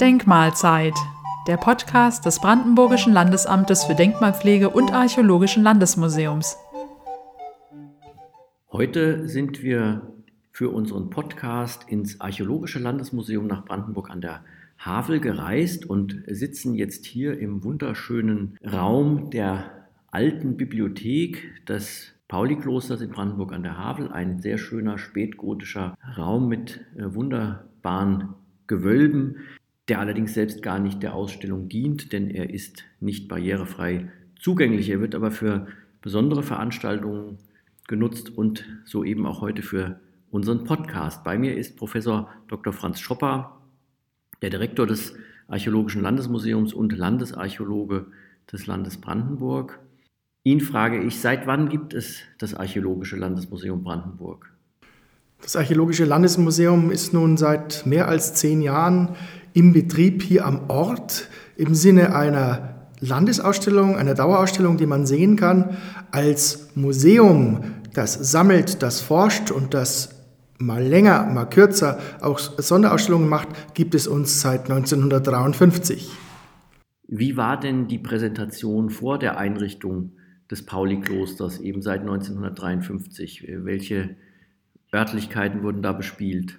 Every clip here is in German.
Denkmalzeit, der Podcast des Brandenburgischen Landesamtes für Denkmalpflege und Archäologischen Landesmuseums. Heute sind wir für unseren Podcast ins Archäologische Landesmuseum nach Brandenburg an der Havel gereist und sitzen jetzt hier im wunderschönen Raum der alten Bibliothek des Pauli-Klosters in Brandenburg an der Havel. Ein sehr schöner spätgotischer Raum mit äh, wunderbaren Gewölben, der allerdings selbst gar nicht der Ausstellung dient, denn er ist nicht barrierefrei zugänglich. Er wird aber für besondere Veranstaltungen genutzt und so eben auch heute für unseren Podcast. Bei mir ist Professor Dr. Franz Schopper, der Direktor des Archäologischen Landesmuseums und Landesarchäologe des Landes Brandenburg. Ihn frage ich, seit wann gibt es das Archäologische Landesmuseum Brandenburg? Das Archäologische Landesmuseum ist nun seit mehr als zehn Jahren im Betrieb hier am Ort im Sinne einer Landesausstellung, einer Dauerausstellung, die man sehen kann, als Museum, das sammelt, das forscht und das mal länger, mal kürzer auch Sonderausstellungen macht, gibt es uns seit 1953. Wie war denn die Präsentation vor der Einrichtung des Pauli-Klosters, eben seit 1953. Welche Örtlichkeiten wurden da bespielt?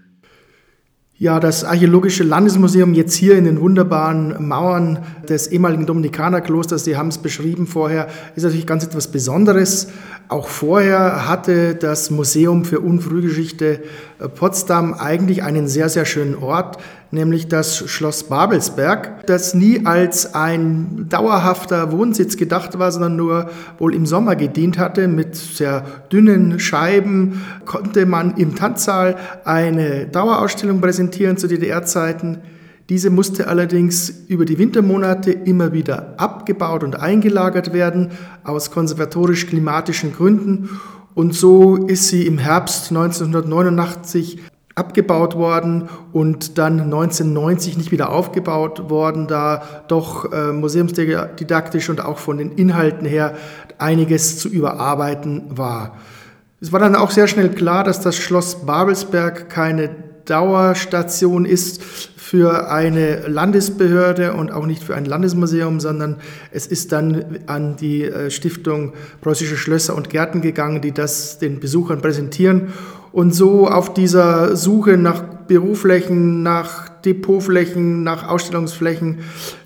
Ja, das Archäologische Landesmuseum jetzt hier in den wunderbaren Mauern des ehemaligen Dominikanerklosters, Sie haben es beschrieben vorher, ist natürlich ganz etwas Besonderes. Auch vorher hatte das Museum für Unfrühgeschichte äh, Potsdam eigentlich einen sehr, sehr schönen Ort, nämlich das Schloss Babelsberg, das nie als ein dauerhafter Wohnsitz gedacht war, sondern nur wohl im Sommer gedient hatte. Mit sehr dünnen Scheiben konnte man im Tanzsaal eine Dauerausstellung präsentieren zu DDR-Zeiten. Diese musste allerdings über die Wintermonate immer wieder abgebaut und eingelagert werden, aus konservatorisch-klimatischen Gründen. Und so ist sie im Herbst 1989 abgebaut worden und dann 1990 nicht wieder aufgebaut worden, da doch äh, museumsdidaktisch und auch von den Inhalten her einiges zu überarbeiten war. Es war dann auch sehr schnell klar, dass das Schloss Babelsberg keine Dauerstation ist für eine Landesbehörde und auch nicht für ein Landesmuseum, sondern es ist dann an die äh, Stiftung Preußische Schlösser und Gärten gegangen, die das den Besuchern präsentieren. Und so auf dieser Suche nach Büroflächen, nach Depotflächen, nach Ausstellungsflächen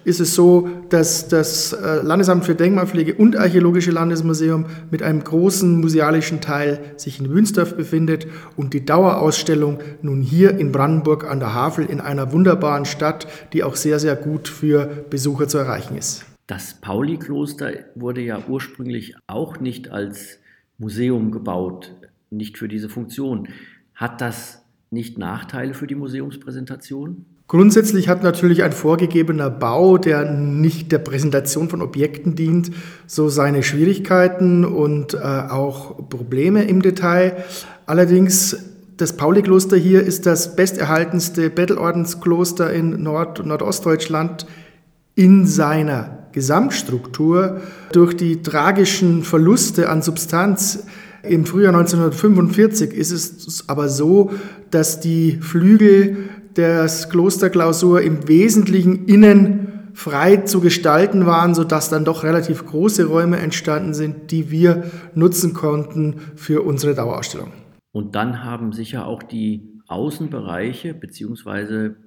ist es so, dass das äh, Landesamt für Denkmalpflege und Archäologische Landesmuseum mit einem großen musealischen Teil sich in Wünsdorf befindet und die Dauerausstellung nun hier in Brandenburg an der Havel in einer wunderbaren Stadt, die auch sehr, sehr gut für Besucher zu erreichen ist. Das Pauli-Kloster wurde ja ursprünglich auch nicht als Museum gebaut, nicht für diese Funktion. Hat das nicht Nachteile für die Museumspräsentation? Grundsätzlich hat natürlich ein vorgegebener Bau, der nicht der Präsentation von Objekten dient, so seine Schwierigkeiten und äh, auch Probleme im Detail. Allerdings das Pauli-Kloster hier ist das besterhaltenste Bettelordenskloster in Nord- und Nordostdeutschland in seiner Gesamtstruktur. Durch die tragischen Verluste an Substanz im Frühjahr 1945 ist es aber so, dass die Flügel des Klosterklausur im Wesentlichen innen frei zu gestalten waren, sodass dann doch relativ große Räume entstanden sind, die wir nutzen konnten für unsere Dauerausstellung. Und dann haben sicher auch die Außenbereiche, beziehungsweise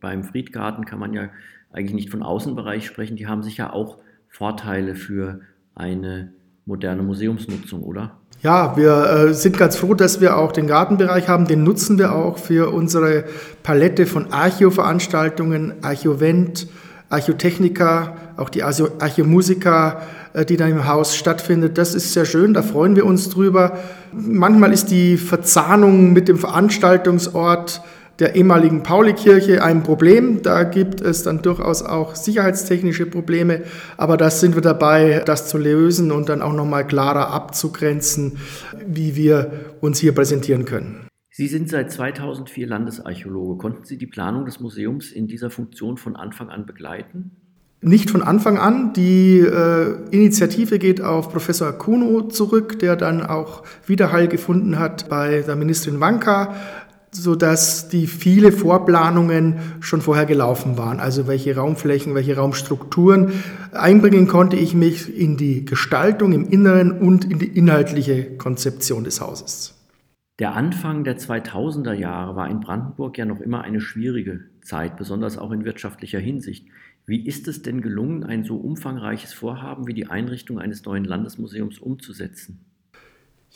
beim Friedgarten kann man ja eigentlich nicht von Außenbereich sprechen, die haben sicher auch Vorteile für eine moderne Museumsnutzung, oder? Ja, wir äh, sind ganz froh, dass wir auch den Gartenbereich haben. Den nutzen wir auch für unsere Palette von Archiveranstaltungen, Archivent, Archotechnika, auch die Archomusika, äh, die da im Haus stattfindet. Das ist sehr schön, da freuen wir uns drüber. Manchmal ist die Verzahnung mit dem Veranstaltungsort der ehemaligen Paulikirche ein Problem. Da gibt es dann durchaus auch sicherheitstechnische Probleme, aber das sind wir dabei, das zu lösen und dann auch nochmal klarer abzugrenzen, wie wir uns hier präsentieren können. Sie sind seit 2004 Landesarchäologe. Konnten Sie die Planung des Museums in dieser Funktion von Anfang an begleiten? Nicht von Anfang an. Die äh, Initiative geht auf Professor Kuno zurück, der dann auch Widerhall gefunden hat bei der Ministerin Wanka sodass die viele Vorplanungen schon vorher gelaufen waren. Also welche Raumflächen, welche Raumstrukturen. Einbringen konnte ich mich in die Gestaltung im Inneren und in die inhaltliche Konzeption des Hauses. Der Anfang der 2000er Jahre war in Brandenburg ja noch immer eine schwierige Zeit, besonders auch in wirtschaftlicher Hinsicht. Wie ist es denn gelungen, ein so umfangreiches Vorhaben wie die Einrichtung eines neuen Landesmuseums umzusetzen?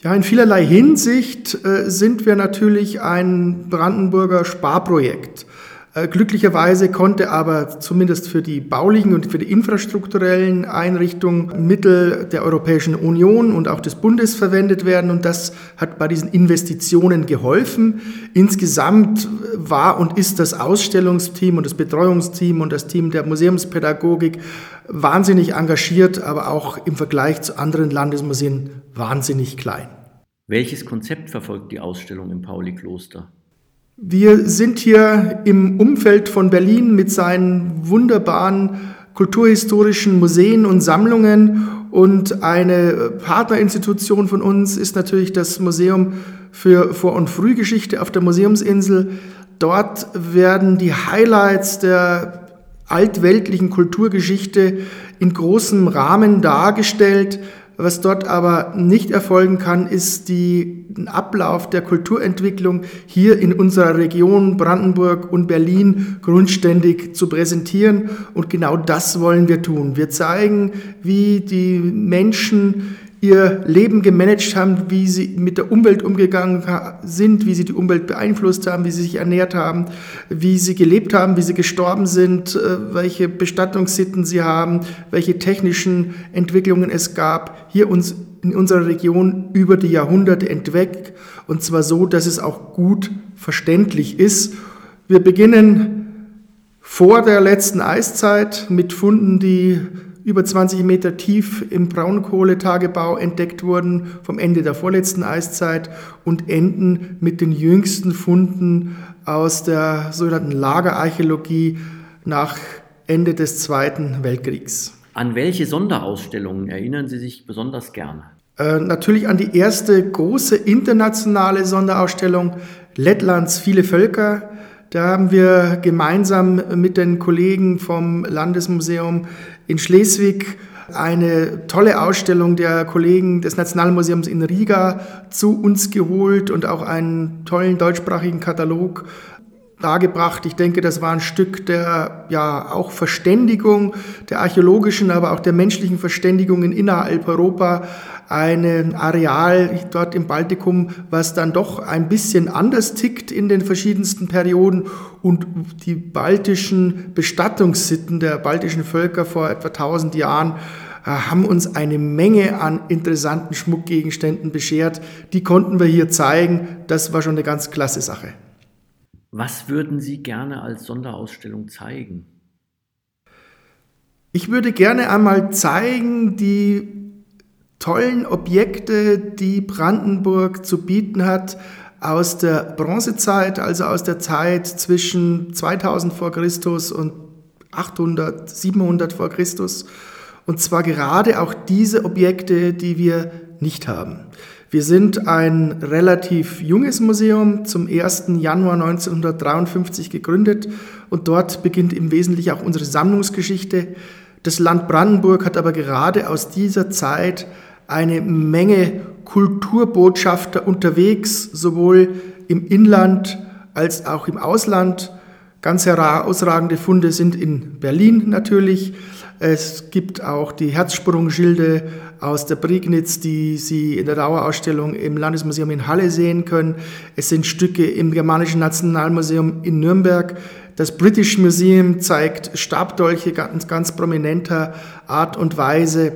Ja, in vielerlei Hinsicht äh, sind wir natürlich ein Brandenburger Sparprojekt. Äh, glücklicherweise konnte aber zumindest für die baulichen und für die infrastrukturellen Einrichtungen Mittel der Europäischen Union und auch des Bundes verwendet werden und das hat bei diesen Investitionen geholfen. Insgesamt war und ist das Ausstellungsteam und das Betreuungsteam und das Team der Museumspädagogik wahnsinnig engagiert, aber auch im Vergleich zu anderen Landesmuseen wahnsinnig klein. Welches Konzept verfolgt die Ausstellung im Pauli-Kloster? Wir sind hier im Umfeld von Berlin mit seinen wunderbaren kulturhistorischen Museen und Sammlungen und eine Partnerinstitution von uns ist natürlich das Museum für Vor- und Frühgeschichte auf der Museumsinsel. Dort werden die Highlights der altweltlichen Kulturgeschichte in großem Rahmen dargestellt. Was dort aber nicht erfolgen kann, ist die, den Ablauf der Kulturentwicklung hier in unserer Region Brandenburg und Berlin grundständig zu präsentieren. Und genau das wollen wir tun. Wir zeigen, wie die Menschen ihr Leben gemanagt haben, wie sie mit der Umwelt umgegangen sind, wie sie die Umwelt beeinflusst haben, wie sie sich ernährt haben, wie sie gelebt haben, wie sie gestorben sind, äh, welche Bestattungssitten sie haben, welche technischen Entwicklungen es gab, hier uns in unserer Region über die Jahrhunderte entweg und zwar so, dass es auch gut verständlich ist. Wir beginnen vor der letzten Eiszeit mit Funden, die über 20 Meter tief im Braunkohletagebau entdeckt wurden vom Ende der vorletzten Eiszeit und enden mit den jüngsten Funden aus der sogenannten Lagerarchäologie nach Ende des Zweiten Weltkriegs. An welche Sonderausstellungen erinnern Sie sich besonders gerne? Äh, natürlich an die erste große internationale Sonderausstellung Lettlands viele Völker. Da haben wir gemeinsam mit den Kollegen vom Landesmuseum in Schleswig eine tolle Ausstellung der Kollegen des Nationalmuseums in Riga zu uns geholt und auch einen tollen deutschsprachigen Katalog dargebracht. Ich denke, das war ein Stück der ja auch Verständigung, der archäologischen, aber auch der menschlichen Verständigung in innerhalb Europa. Ein Areal dort im Baltikum, was dann doch ein bisschen anders tickt in den verschiedensten Perioden und die baltischen Bestattungssitten der baltischen Völker vor etwa 1000 Jahren äh, haben uns eine Menge an interessanten Schmuckgegenständen beschert. Die konnten wir hier zeigen. Das war schon eine ganz klasse Sache. Was würden Sie gerne als Sonderausstellung zeigen? Ich würde gerne einmal zeigen die tollen Objekte, die Brandenburg zu bieten hat aus der Bronzezeit, also aus der Zeit zwischen 2000 vor Christus und 800, 700 vor Christus. Und zwar gerade auch diese Objekte, die wir nicht haben. Wir sind ein relativ junges Museum, zum 1. Januar 1953 gegründet und dort beginnt im Wesentlichen auch unsere Sammlungsgeschichte. Das Land Brandenburg hat aber gerade aus dieser Zeit eine Menge Kulturbotschafter unterwegs, sowohl im Inland als auch im Ausland. Ganz herausragende Funde sind in Berlin natürlich. Es gibt auch die Herzsprungschilde aus der Prignitz, die Sie in der Dauerausstellung im Landesmuseum in Halle sehen können. Es sind Stücke im Germanischen Nationalmuseum in Nürnberg. Das British Museum zeigt Stabdolche ganz, ganz prominenter Art und Weise.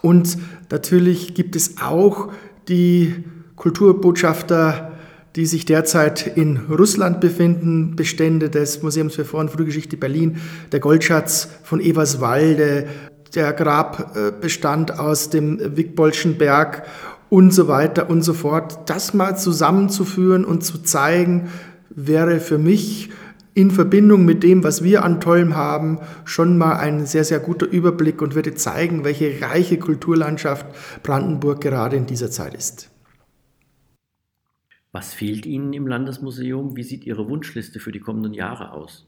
Und natürlich gibt es auch die Kulturbotschafter die sich derzeit in Russland befinden, Bestände des Museums für Vor- und Frühgeschichte Berlin, der Goldschatz von Eberswalde, der Grabbestand aus dem Wickbolschen Berg und so weiter und so fort. Das mal zusammenzuführen und zu zeigen, wäre für mich in Verbindung mit dem, was wir an Tollem haben, schon mal ein sehr, sehr guter Überblick und würde zeigen, welche reiche Kulturlandschaft Brandenburg gerade in dieser Zeit ist. Was fehlt Ihnen im Landesmuseum? Wie sieht Ihre Wunschliste für die kommenden Jahre aus?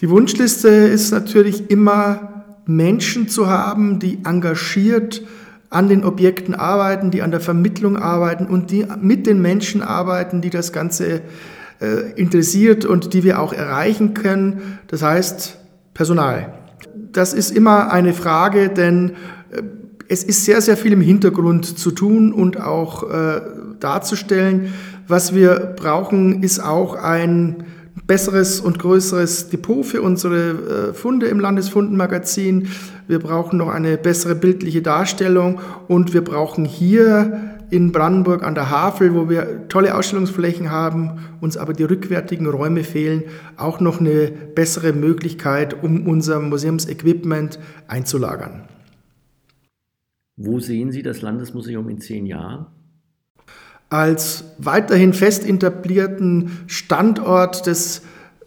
Die Wunschliste ist natürlich immer Menschen zu haben, die engagiert an den Objekten arbeiten, die an der Vermittlung arbeiten und die mit den Menschen arbeiten, die das Ganze interessiert und die wir auch erreichen können. Das heißt Personal. Das ist immer eine Frage, denn äh, es ist sehr, sehr viel im Hintergrund zu tun und auch äh, darzustellen. Was wir brauchen, ist auch ein besseres und größeres Depot für unsere äh, Funde im Landesfundenmagazin. Wir brauchen noch eine bessere bildliche Darstellung und wir brauchen hier in Brandenburg an der Havel, wo wir tolle Ausstellungsflächen haben, uns aber die rückwärtigen Räume fehlen, auch noch eine bessere Möglichkeit, um unser Museumsequipment einzulagern. Wo sehen Sie das Landesmuseum in zehn Jahren? Als weiterhin fest etablierten Standort des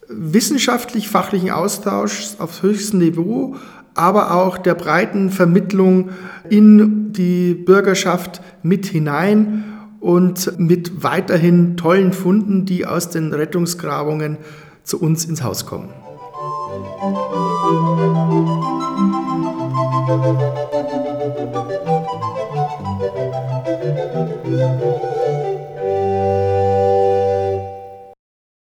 wissenschaftlich-fachlichen Austauschs auf höchstem Niveau, aber auch der breiten Vermittlung in die Bürgerschaft mit hinein und mit weiterhin tollen Funden, die aus den Rettungsgrabungen zu uns ins Haus kommen. Musik